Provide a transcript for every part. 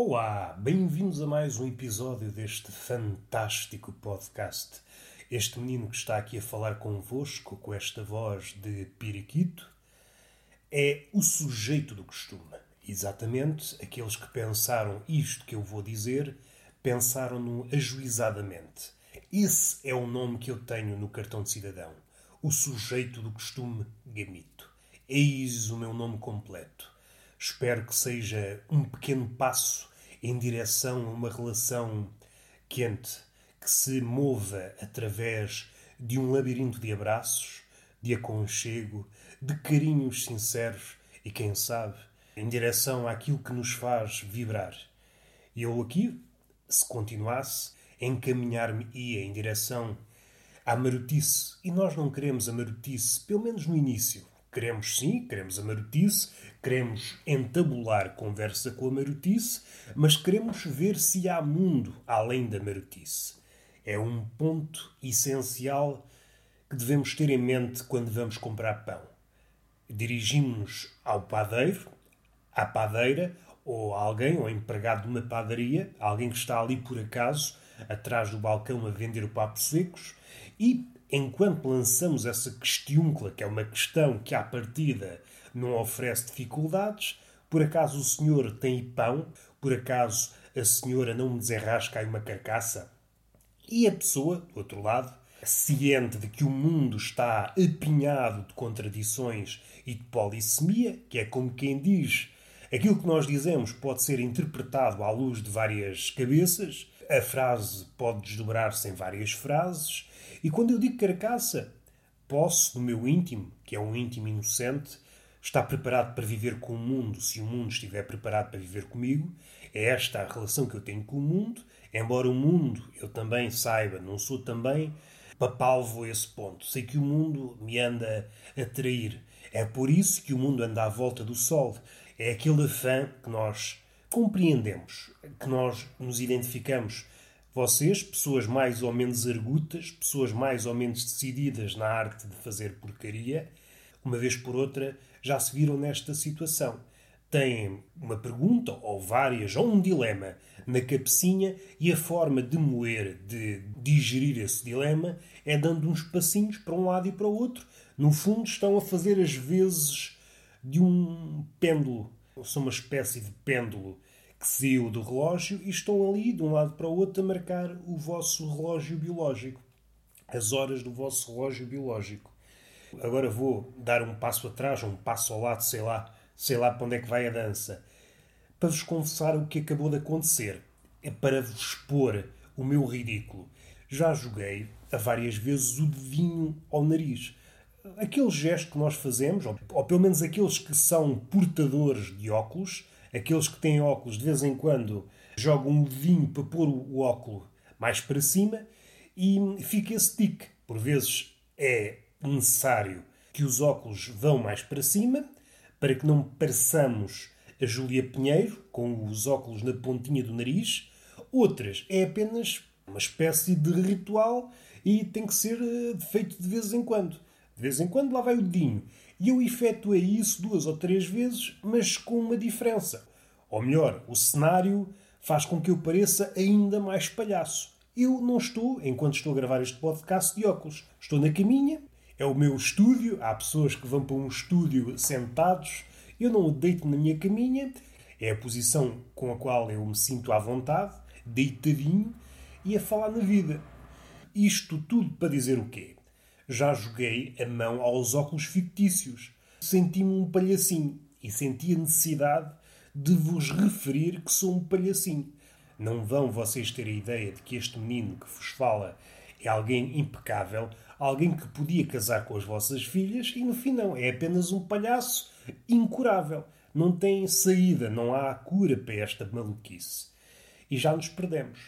Olá, bem-vindos a mais um episódio deste fantástico podcast. Este menino que está aqui a falar convosco com esta voz de periquito é o sujeito do costume. Exatamente aqueles que pensaram isto que eu vou dizer, pensaram-no ajuizadamente. Esse é o nome que eu tenho no cartão de cidadão. O sujeito do costume Gamito. Eis o meu nome completo. Espero que seja um pequeno passo em direção a uma relação quente que se mova através de um labirinto de abraços, de aconchego, de carinhos sinceros e, quem sabe, em direção àquilo que nos faz vibrar. Eu aqui, se continuasse, encaminhar-me-ia em direção à marotice. E nós não queremos a marotice, pelo menos no início. Queremos sim, queremos a marotice, queremos entabular conversa com a marotice, mas queremos ver se há mundo além da marotice é um ponto essencial que devemos ter em mente quando vamos comprar pão. Dirigimos-nos ao padeiro, à padeira, ou a alguém, ou empregado de uma padaria, alguém que está ali por acaso, atrás do balcão a vender o secos, e enquanto lançamos essa questiúncula, que é uma questão que à partida não oferece dificuldades, por acaso o senhor tem pão? Por acaso a senhora não me desenrasca aí uma carcaça? E a pessoa, do outro lado, ciente de que o mundo está apinhado de contradições e de polissemia, que é como quem diz aquilo que nós dizemos pode ser interpretado à luz de várias cabeças, a frase pode desdobrar-se em várias frases, e quando eu digo carcaça, posso, no meu íntimo, que é um íntimo inocente, estar preparado para viver com o mundo se o mundo estiver preparado para viver comigo. É esta a relação que eu tenho com o mundo Embora o mundo eu também saiba, não sou também papalvo a esse ponto. Sei que o mundo me anda a trair. É por isso que o mundo anda à volta do Sol. É aquele afã que nós compreendemos, que nós nos identificamos. Vocês, pessoas mais ou menos argutas, pessoas mais ou menos decididas na arte de fazer porcaria, uma vez por outra já se viram nesta situação têm uma pergunta, ou várias, ou um dilema na cabecinha e a forma de moer, de digerir esse dilema é dando uns passinhos para um lado e para o outro. No fundo, estão a fazer as vezes de um pêndulo. São uma espécie de pêndulo que saiu do relógio e estão ali, de um lado para o outro, a marcar o vosso relógio biológico. As horas do vosso relógio biológico. Agora vou dar um passo atrás, um passo ao lado, sei lá, sei lá para onde é que vai a dança, para vos confessar o que acabou de acontecer. É para vos expor o meu ridículo. Já joguei a várias vezes o dedinho ao nariz. Aquele gesto que nós fazemos, ou pelo menos aqueles que são portadores de óculos, aqueles que têm óculos de vez em quando jogam o dedinho para pôr o óculo mais para cima e fica esse tique. Por vezes é necessário que os óculos vão mais para cima para que não pareçamos a Júlia Pinheiro, com os óculos na pontinha do nariz. Outras é apenas uma espécie de ritual e tem que ser eh, feito de vez em quando. De vez em quando lá vai o dedinho. E eu efetuei isso duas ou três vezes, mas com uma diferença. Ou melhor, o cenário faz com que eu pareça ainda mais palhaço. Eu não estou, enquanto estou a gravar este podcast, de óculos. Estou na caminha, é o meu estúdio. Há pessoas que vão para um estúdio sentados. Eu não o deito na minha caminha. É a posição com a qual eu me sinto à vontade, deitadinho e a falar na vida. Isto tudo para dizer o quê? Já joguei a mão aos óculos fictícios. Senti-me um palhacinho e senti a necessidade de vos referir que sou um palhacinho. Não vão vocês ter a ideia de que este menino que vos fala é alguém impecável, alguém que podia casar com as vossas filhas e no fim não, é apenas um palhaço incurável. Não tem saída, não há cura para esta maluquice. E já nos perdemos.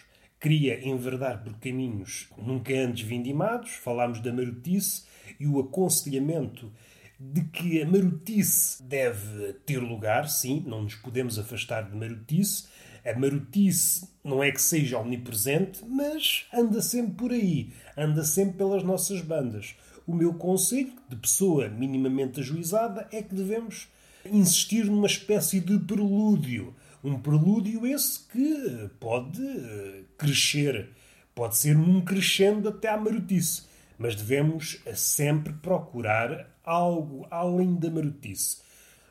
Queria enverdar por caminhos nunca antes vindimados, falámos da marotice e o aconselhamento de que a marotice deve ter lugar, sim, não nos podemos afastar de marotice, a marotice não é que seja omnipresente, mas anda sempre por aí, anda sempre pelas nossas bandas. O meu conselho, de pessoa minimamente ajuizada, é que devemos insistir numa espécie de prelúdio, Um prelúdio esse que pode eh, crescer, pode ser um crescendo até à marotice. Mas devemos sempre procurar algo além da marotice.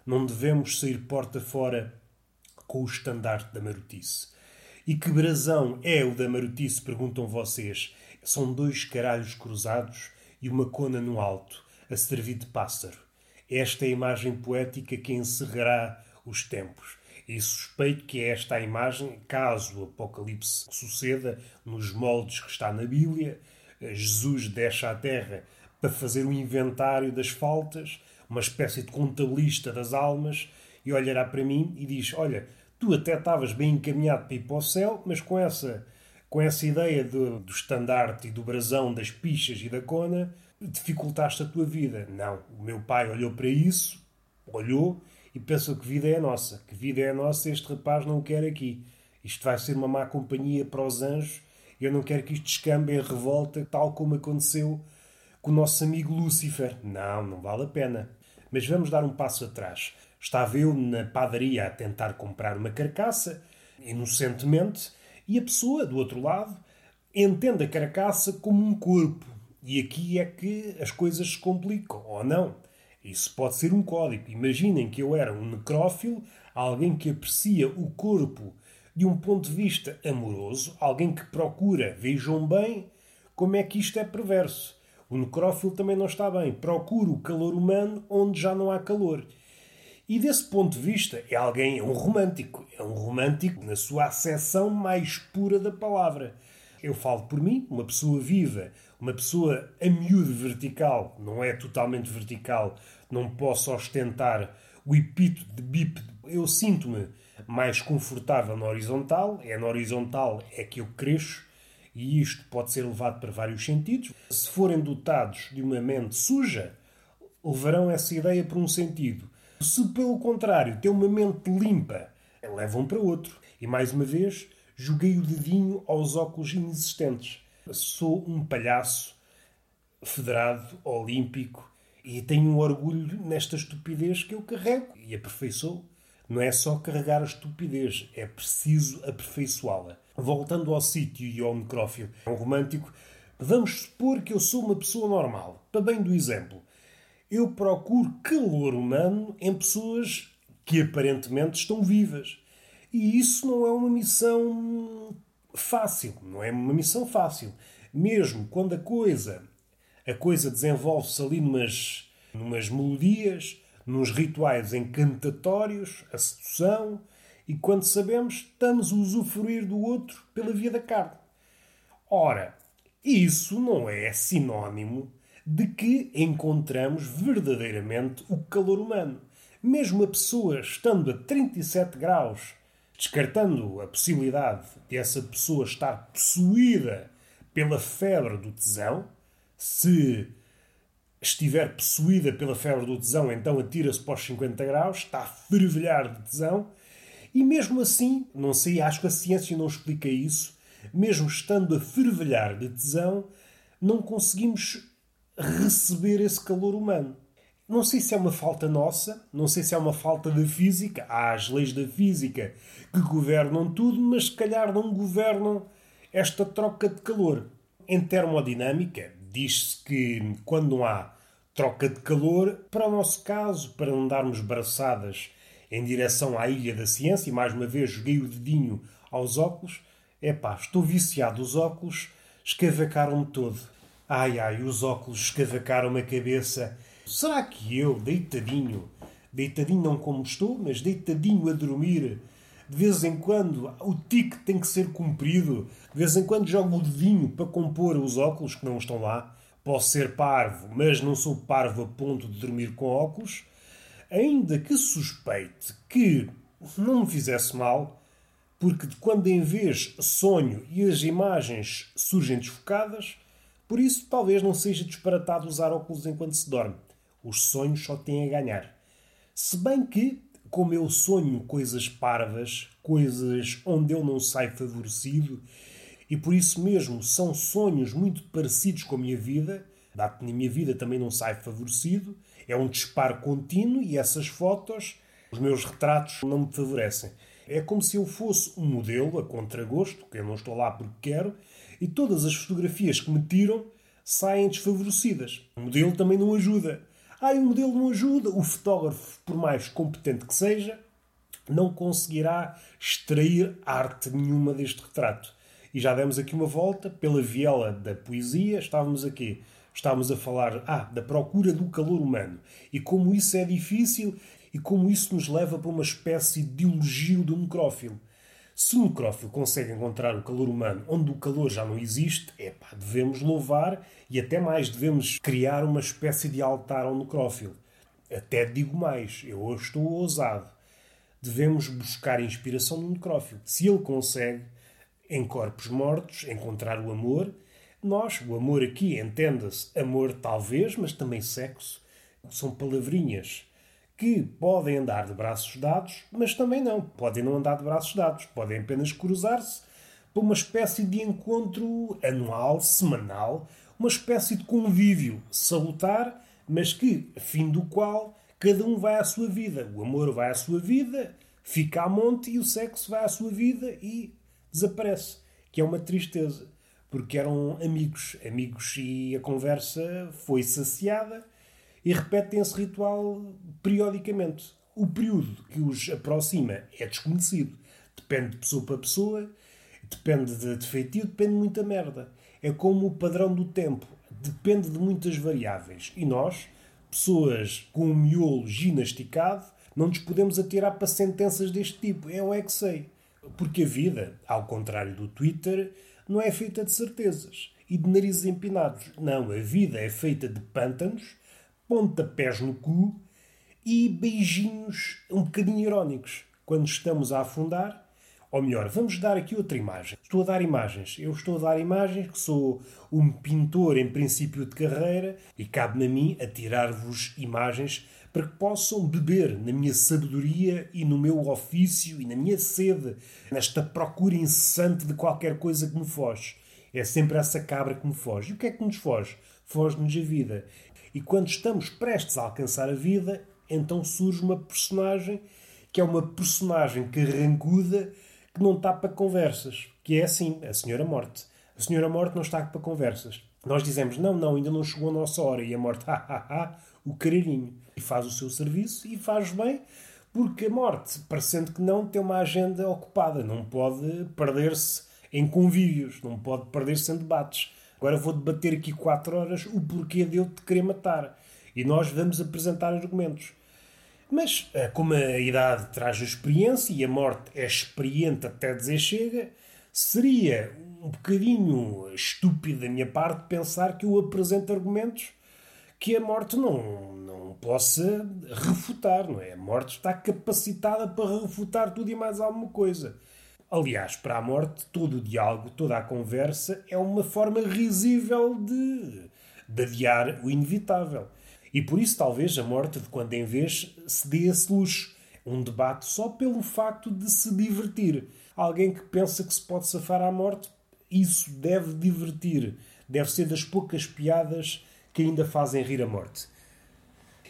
Não devemos sair porta fora com o estandarte da marotice. E que brasão é o da marotice, perguntam vocês. São dois caralhos cruzados e uma cona no alto, a servir de pássaro. Esta é a imagem poética que encerrará os tempos. E suspeito que é esta a imagem, caso o Apocalipse suceda nos moldes que está na Bíblia, Jesus desce à terra para fazer um inventário das faltas, uma espécie de contabilista das almas, e olhará para mim e diz: Olha, tu até estavas bem encaminhado para ir para o céu, mas com essa, com essa ideia do, do estandarte e do brasão das pichas e da cona, dificultaste a tua vida. Não, o meu pai olhou para isso, olhou e pensou que vida é a nossa. Que vida é a nossa, este rapaz não quer aqui. Isto vai ser uma má companhia para os anjos. Eu não quero que isto descambe em revolta, tal como aconteceu com o nosso amigo Lúcifer. Não, não vale a pena. Mas vamos dar um passo atrás. Estava eu na padaria a tentar comprar uma carcaça, inocentemente, e a pessoa do outro lado entende a carcaça como um corpo. E aqui é que as coisas se complicam, ou não. Isso pode ser um código. Imaginem que eu era um necrófilo, alguém que aprecia o corpo de um ponto de vista amoroso, alguém que procura, vejam bem, como é que isto é perverso. O necrófilo também não está bem. Procura o calor humano onde já não há calor. E desse ponto de vista, é alguém, é um romântico. É um romântico na sua acessão mais pura da palavra. Eu falo por mim, uma pessoa viva, uma pessoa a miúdo vertical, não é totalmente vertical, não posso ostentar o epíteto de bípede. Eu sinto-me mais confortável na horizontal, é na horizontal é que eu cresço, e isto pode ser levado para vários sentidos. Se forem dotados de uma mente suja, levarão essa ideia para um sentido. Se, pelo contrário, têm uma mente limpa, levam para outro. E mais uma vez, joguei o dedinho aos óculos inexistentes. Sou um palhaço federado, olímpico, e tenho um orgulho nesta estupidez que eu carrego e aperfeiçoo. Não é só carregar a estupidez, é preciso aperfeiçoá-la. Voltando ao sítio e ao necrófilo, um romântico, vamos supor que eu sou uma pessoa normal. Para bem do exemplo, eu procuro calor humano em pessoas que aparentemente estão vivas. E isso não é uma missão fácil, não é uma missão fácil. Mesmo quando a coisa a coisa desenvolve-se ali numas, numas melodias, nos rituais encantatórios, a sedução, e quando sabemos, estamos a usufruir do outro pela via da carne. Ora, isso não é sinónimo de que encontramos verdadeiramente o calor humano. Mesmo a pessoa estando a 37 graus, descartando a possibilidade de essa pessoa estar possuída pela febre do tesão, se estiver possuída pela febre do tesão, então atira-se para os 50 graus, está a fervilhar de tesão, e mesmo assim, não sei, acho que a ciência não explica isso, mesmo estando a fervilhar de tesão, não conseguimos receber esse calor humano. Não sei se é uma falta nossa, não sei se é uma falta da física. Há as leis da física que governam tudo, mas se calhar não governam esta troca de calor. Em termodinâmica, diz-se que quando não há troca de calor, para o nosso caso, para não darmos braçadas em direção à Ilha da Ciência, e mais uma vez joguei o dedinho aos óculos, é pá, estou viciado, os óculos escavacaram-me todo. Ai ai, os óculos escavacaram-me a cabeça. Será que eu, deitadinho, deitadinho não como estou, mas deitadinho a dormir, de vez em quando o tique tem que ser cumprido, de vez em quando jogo o dedinho para compor os óculos que não estão lá. Posso ser parvo, mas não sou parvo a ponto de dormir com óculos. Ainda que suspeite que não me fizesse mal, porque de quando em vez sonho e as imagens surgem desfocadas, por isso talvez não seja disparatado usar óculos enquanto se dorme. Os sonhos só têm a ganhar. Se bem que como eu sonho coisas parvas, coisas onde eu não saio favorecido, e por isso mesmo são sonhos muito parecidos com a minha vida, dado que na minha vida também não saio favorecido, é um disparo contínuo e essas fotos, os meus retratos, não me favorecem. É como se eu fosse um modelo a contragosto, que eu não estou lá porque quero, e todas as fotografias que me tiram saem desfavorecidas. O modelo também não ajuda. Ah, o modelo não ajuda. O fotógrafo, por mais competente que seja, não conseguirá extrair arte nenhuma deste retrato. E já demos aqui uma volta pela viela da poesia. Estávamos aqui, estávamos a falar ah, da procura do calor humano e como isso é difícil e como isso nos leva para uma espécie de elogio do necrófilo. Se o necrófilo consegue encontrar o calor humano onde o calor já não existe, epá, devemos louvar e até mais devemos criar uma espécie de altar ao necrófilo. Até digo mais, eu hoje estou ousado. Devemos buscar inspiração no necrófilo. Se ele consegue, em corpos mortos, encontrar o amor, nós, o amor aqui, entenda-se amor talvez, mas também sexo, são palavrinhas que podem andar de braços dados, mas também não. Podem não andar de braços dados. Podem apenas cruzar-se para uma espécie de encontro anual, semanal, uma espécie de convívio salutar, mas que, fim do qual, cada um vai à sua vida. O amor vai à sua vida, fica a monte, e o sexo vai à sua vida e desaparece. Que é uma tristeza, porque eram amigos. Amigos e a conversa foi saciada e repetem esse ritual periodicamente. O período que os aproxima é desconhecido. Depende de pessoa para pessoa, depende de, de feitio, depende de muita merda. É como o padrão do tempo. Depende de muitas variáveis. E nós, pessoas com o miolo ginasticado, não nos podemos atirar para sentenças deste tipo. É o é que sei. Porque a vida, ao contrário do Twitter, não é feita de certezas e de narizes empinados. Não, a vida é feita de pântanos pontapés no cu e beijinhos um bocadinho irónicos. Quando estamos a afundar, ou melhor, vamos dar aqui outra imagem. Estou a dar imagens. Eu estou a dar imagens que sou um pintor em princípio de carreira e cabe-me a mim a tirar-vos imagens para que possam beber na minha sabedoria e no meu ofício e na minha sede, nesta procura incessante de qualquer coisa que me foge. É sempre essa cabra que me foge. E o que é que nos foge? Foge-nos a vida. E quando estamos prestes a alcançar a vida, então surge uma personagem que é uma personagem carrancuda que não está para conversas. Que é assim, a Senhora Morte. A Senhora Morte não está para conversas. Nós dizemos, não, não, ainda não chegou a nossa hora. E a Morte, ha, ha, ha, o caralhinho. E faz o seu serviço e faz bem, porque a Morte, parecendo que não, tem uma agenda ocupada. Não pode perder-se em convívios, não pode perder-se em debates. Agora vou debater aqui quatro horas o porquê de eu te querer matar. E nós vamos apresentar argumentos. Mas, eh, como a idade traz a experiência e a morte é experiente até dizer chega, seria um bocadinho estúpido da minha parte pensar que eu apresento argumentos que a morte não, não possa refutar, não é? A morte está capacitada para refutar tudo e mais alguma coisa. Aliás, para a morte, todo o diálogo, toda a conversa é uma forma risível de, de adiar o inevitável. E por isso, talvez, a morte, de quando em vez, se dê esse luxo. Um debate só pelo facto de se divertir. Alguém que pensa que se pode safar à morte, isso deve divertir. Deve ser das poucas piadas que ainda fazem rir a morte.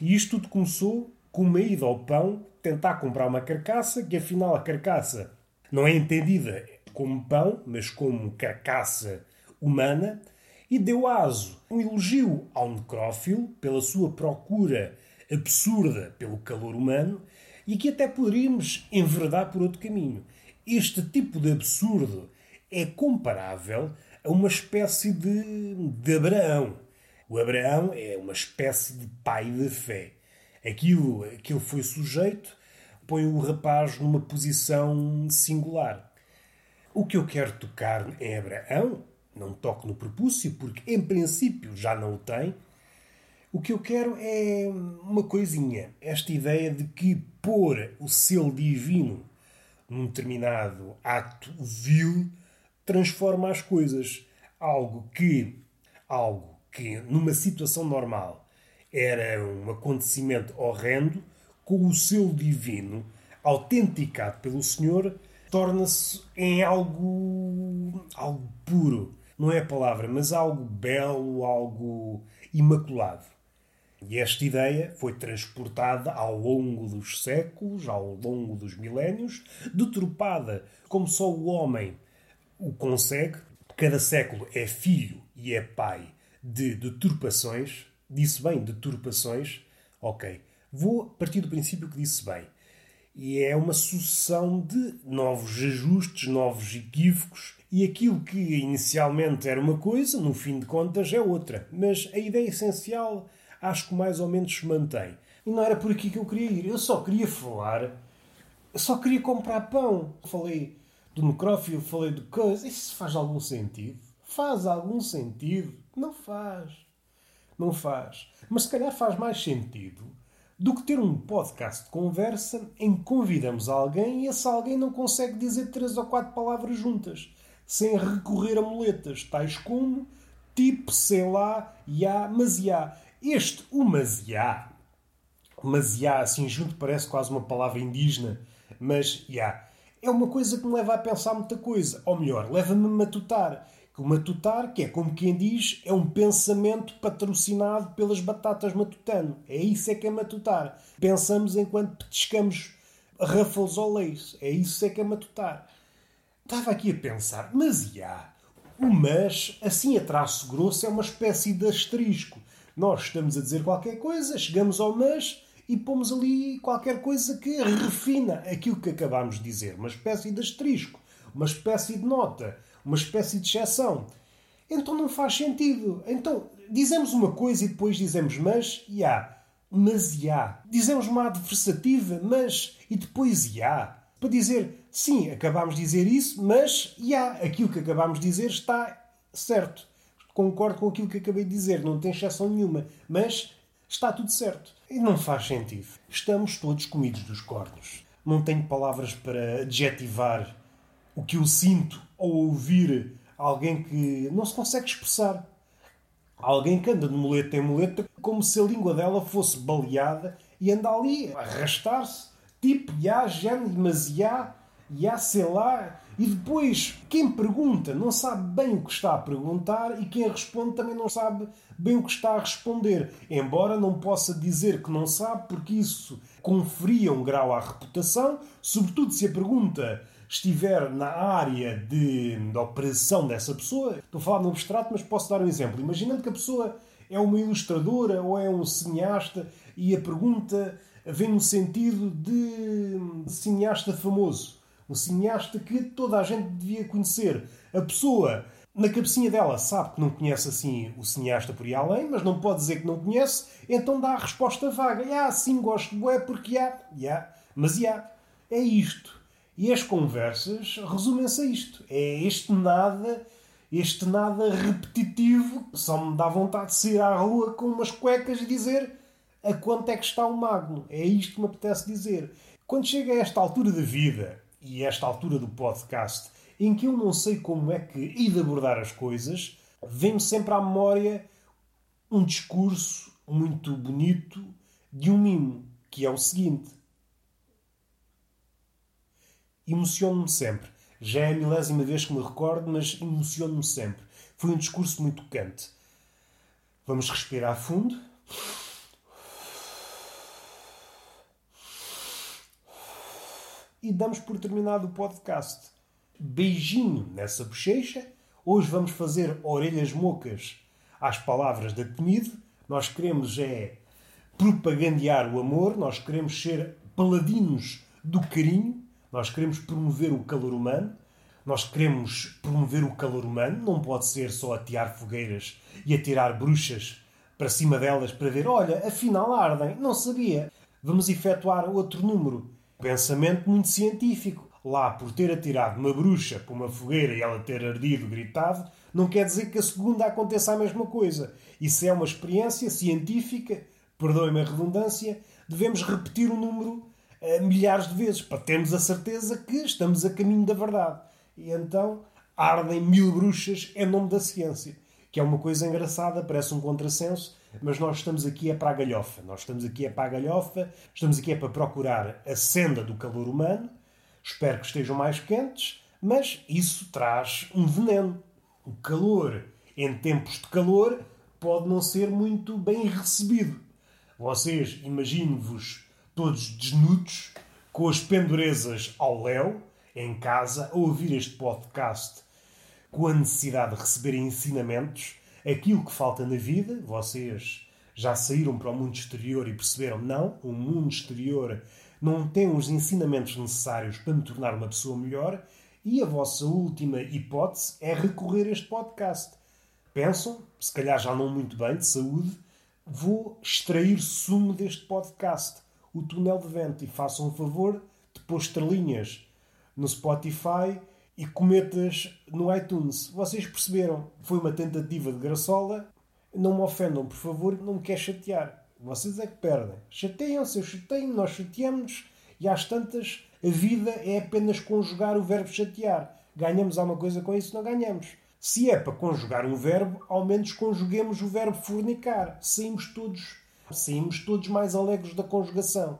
E isto tudo começou com uma ida ao pão, tentar comprar uma carcaça, que afinal a carcaça não é entendida como pão, mas como carcaça humana, e deu aso um elogio ao necrófilo pela sua procura absurda pelo calor humano e que até poderíamos enverdar por outro caminho. Este tipo de absurdo é comparável a uma espécie de, de Abraão. O Abraão é uma espécie de pai de fé. Aquilo que ele foi sujeito põe o rapaz numa posição singular. O que eu quero tocar em Abraão, não toco no propúcio, porque em princípio já não o tem. O que eu quero é uma coisinha, esta ideia de que pôr o selo divino num determinado ato vil transforma as coisas. Algo que, algo que numa situação normal era um acontecimento horrendo, com o selo divino, autenticado pelo Senhor, torna-se em algo, algo puro. Não é a palavra, mas algo belo, algo imaculado. E esta ideia foi transportada ao longo dos séculos, ao longo dos milénios, deturpada como só o homem o consegue. Cada século é filho e é pai de deturpações. Disse bem deturpações. Ok. Vou partir do princípio que disse bem. E é uma sucessão de novos ajustes, novos equívocos, e aquilo que inicialmente era uma coisa, no fim de contas, é outra. Mas a ideia essencial acho que mais ou menos se mantém. E não era por aqui que eu queria ir. Eu só queria falar. Eu só queria comprar pão. Falei do necrófilo, falei de coisa. Isso faz algum sentido? Faz algum sentido? Não faz. Não faz. Mas se calhar faz mais sentido do que ter um podcast de conversa em que convidamos alguém e esse alguém não consegue dizer três ou quatro palavras juntas, sem recorrer a muletas, tais como tipo, sei lá, ya, mas ya. Este o masiá, masiá assim junto parece quase uma palavra indígena, mas ya, é uma coisa que me leva a pensar muita coisa. Ou melhor, leva-me a matutar. O matutar, que é como quem diz, é um pensamento patrocinado pelas batatas matutano. É isso é que é matutar. Pensamos enquanto petiscamos Ruffles ou Lace. É isso é que é matutar. Estava aqui a pensar, mas já, o mas, assim a traço grosso, é uma espécie de asterisco. Nós estamos a dizer qualquer coisa, chegamos ao mas e pomos ali qualquer coisa que refina aquilo que acabámos de dizer. Uma espécie de asterisco, uma espécie de nota, uma espécie de exceção. Então não faz sentido. Então dizemos uma coisa e depois dizemos mas e há. Mas e há. Dizemos uma adversativa, mas e depois e há. Para dizer sim, acabámos de dizer isso, mas e há. Aquilo que acabámos de dizer está certo concordo com aquilo que acabei de dizer, não tem exceção nenhuma, mas está tudo certo. E não faz sentido. Estamos todos comidos dos cornos. Não tenho palavras para adjetivar o que eu sinto ao ouvir alguém que não se consegue expressar. Alguém que anda de muleta em muleta como se a língua dela fosse baleada e anda ali a arrastar-se, tipo, já, género, mas já, já, sei lá, e depois, quem pergunta não sabe bem o que está a perguntar e quem responde também não sabe bem o que está a responder. Embora não possa dizer que não sabe, porque isso conferia um grau à reputação, sobretudo se a pergunta estiver na área de, de operação dessa pessoa. Estou a falar no abstrato, mas posso dar um exemplo. Imaginando que a pessoa é uma ilustradora ou é um cineasta e a pergunta vem no sentido de cineasta famoso um cineasta que toda a gente devia conhecer. A pessoa, na cabecinha dela, sabe que não conhece assim o cineasta por aí além, mas não pode dizer que não conhece, então dá a resposta vaga. Ah, sim, gosto é porque há. Yeah. Mas há. Yeah. É isto. E as conversas resumem-se a isto. É este nada, este nada repetitivo, só me dá vontade de sair à rua com umas cuecas e dizer a quanto é que está o magno. É isto que me apetece dizer. Quando chega a esta altura da vida, e esta altura do podcast, em que eu não sei como é que hei de abordar as coisas, vem-me sempre à memória um discurso muito bonito de um mimo, que é o seguinte. Emociono-me sempre. Já é a milésima vez que me recordo, mas emociono-me sempre. Foi um discurso muito tocante. Vamos respirar fundo. e damos por terminado o podcast. Beijinho nessa bochecha. Hoje vamos fazer orelhas mocas às palavras da Temido. Nós queremos é propagandear o amor, nós queremos ser paladinos do carinho, nós queremos promover o calor humano, nós queremos promover o calor humano, não pode ser só atear fogueiras e atirar bruxas para cima delas para ver, olha, afinal ardem, não sabia. Vamos efetuar outro número Pensamento muito científico. Lá, por ter atirado uma bruxa para uma fogueira e ela ter ardido, gritado, não quer dizer que a segunda aconteça a mesma coisa. Isso é uma experiência científica, perdoe-me a redundância, devemos repetir o número uh, milhares de vezes para termos a certeza que estamos a caminho da verdade. E então ardem mil bruxas em nome da ciência, que é uma coisa engraçada, parece um contrassenso, mas nós estamos aqui é para a galhofa. Nós estamos aqui é para a galhofa, estamos aqui é para procurar a senda do calor humano. Espero que estejam mais quentes, mas isso traz um veneno. O calor, em tempos de calor, pode não ser muito bem recebido. Vocês imaginem-vos todos desnudos, com as pendurezas ao léu, em casa, a ouvir este podcast com a necessidade de receber ensinamentos, aquilo que falta na vida, vocês já saíram para o mundo exterior e perceberam, não, o mundo exterior não tem os ensinamentos necessários para me tornar uma pessoa melhor, e a vossa última hipótese é recorrer a este podcast. Pensam, se calhar já não muito bem, de saúde, vou extrair sumo deste podcast, o túnel de vento, e façam um favor de pôr estrelinhas no Spotify e cometas no iTunes. Vocês perceberam? Foi uma tentativa de graçola. Não me ofendam, por favor, não me quer chatear. Vocês é que perdem. Chateiam-se, eu chateio nós chateamos e às tantas a vida é apenas conjugar o verbo chatear. Ganhamos alguma coisa com isso? Não ganhamos. Se é para conjugar um verbo, ao menos conjuguemos o verbo fornicar. Saímos todos, saímos todos mais alegres da conjugação.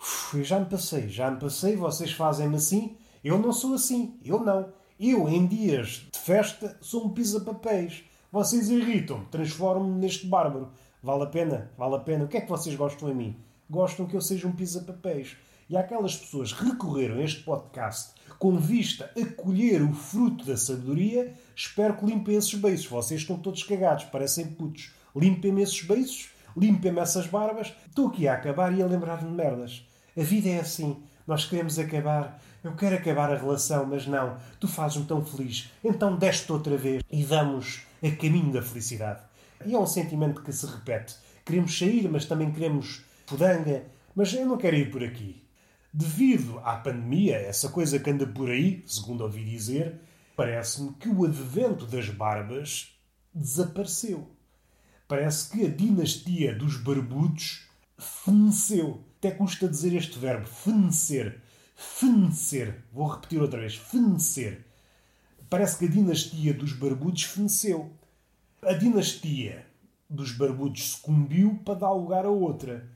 Uf, eu já me passei, já me passei, vocês fazem-me assim. Eu não sou assim, eu não. Eu, em dias de festa, sou um pisa-papéis. Vocês irritam-me, transformam-me neste bárbaro. Vale a pena? Vale a pena. O que é que vocês gostam em mim? Gostam que eu seja um pisa-papéis. E aquelas pessoas recorreram a este podcast com vista a colher o fruto da sabedoria, espero que limpem esses beiços. Vocês estão todos cagados, parecem putos. Limpem-me esses beiços, limpem-me essas barbas. Estou aqui a acabar e a lembrar-me de merdas. A vida é assim. Nós queremos acabar. Eu quero acabar a relação, mas não. Tu fazes-me tão feliz. Então deste outra vez e vamos a caminho da felicidade. E é um sentimento que se repete. Queremos sair, mas também queremos pudanga. Mas eu não quero ir por aqui. Devido à pandemia, essa coisa que anda por aí, segundo ouvi dizer, parece-me que o advento das barbas desapareceu. Parece que a dinastia dos barbudos feneceu. Até custa dizer este verbo, fenecer. Fenecer. Vou repetir outra vez. Fenecer. Parece que a dinastia dos barbudos feneceu. A dinastia dos barbudos sucumbiu para dar lugar a outra.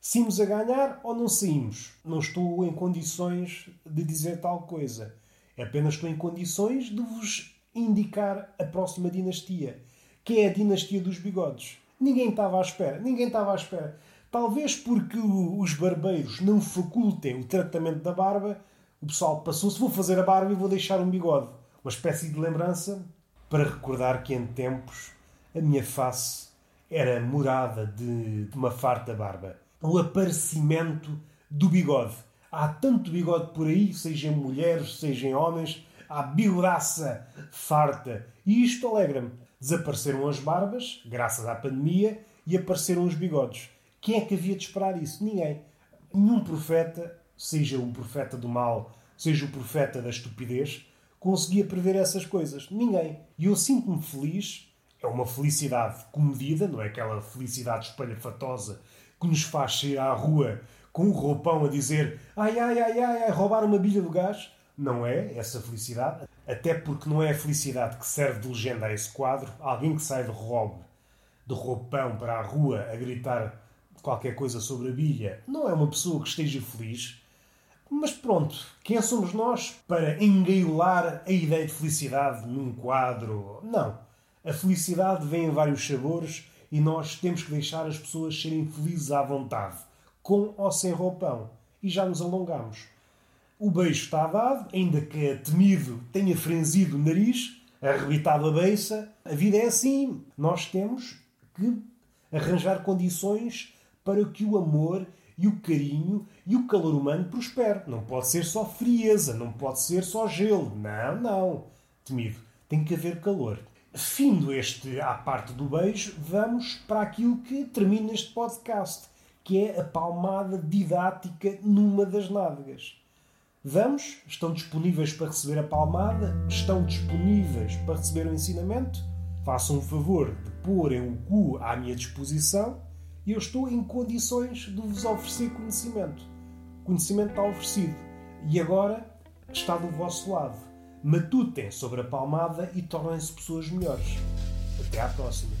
Saímos a ganhar ou não saímos? Não estou em condições de dizer tal coisa. Apenas estou em condições de vos indicar a próxima dinastia, que é a dinastia dos bigodes. Ninguém estava à espera. Ninguém estava à espera. Talvez porque os barbeiros não facultem o tratamento da barba, o pessoal passou-se, vou fazer a barba e vou deixar um bigode. Uma espécie de lembrança para recordar que em tempos a minha face era morada de, de uma farta barba. O aparecimento do bigode. Há tanto bigode por aí, seja em mulheres, seja em homens, há bigodaça farta. E isto alegra-me. Desapareceram as barbas, graças à pandemia, e apareceram os bigodes. Quem é que havia de esperar isso? Ninguém. Nenhum profeta, seja um profeta do mal, seja o um profeta da estupidez, conseguia prever essas coisas. Ninguém. E eu sinto-me feliz. É uma felicidade comedida, não é aquela felicidade espalhafatosa que nos faz sair à rua com um roupão a dizer ai, ai, ai, ai, ai, roubar uma bilha do gás. Não é essa felicidade. Até porque não é a felicidade que serve de legenda a esse quadro. Alguém que sai de robe, de roupão para a rua a gritar qualquer coisa sobre a bilha, não é uma pessoa que esteja feliz. Mas pronto, quem somos nós para engaiolar a ideia de felicidade num quadro? Não. A felicidade vem em vários sabores e nós temos que deixar as pessoas serem felizes à vontade, com ou sem roupão. E já nos alongamos. O beijo está dado, ainda que temido tenha franzido o nariz, arrebitado a beiça. A vida é assim. Nós temos que arranjar condições para que o amor e o carinho e o calor humano prospere. Não pode ser só frieza, não pode ser só gelo. Não, não. Temido, tem que haver calor. Findo este à parte do beijo, vamos para aquilo que termina este podcast, que é a palmada didática numa das nádegas. Vamos? Estão disponíveis para receber a palmada? Estão disponíveis para receber o ensinamento? Façam o favor de porem o cu à minha disposição e eu estou em condições de vos oferecer conhecimento. O conhecimento está oferecido e agora está do vosso lado. Matutem sobre a palmada e tornem-se pessoas melhores. Até à próxima.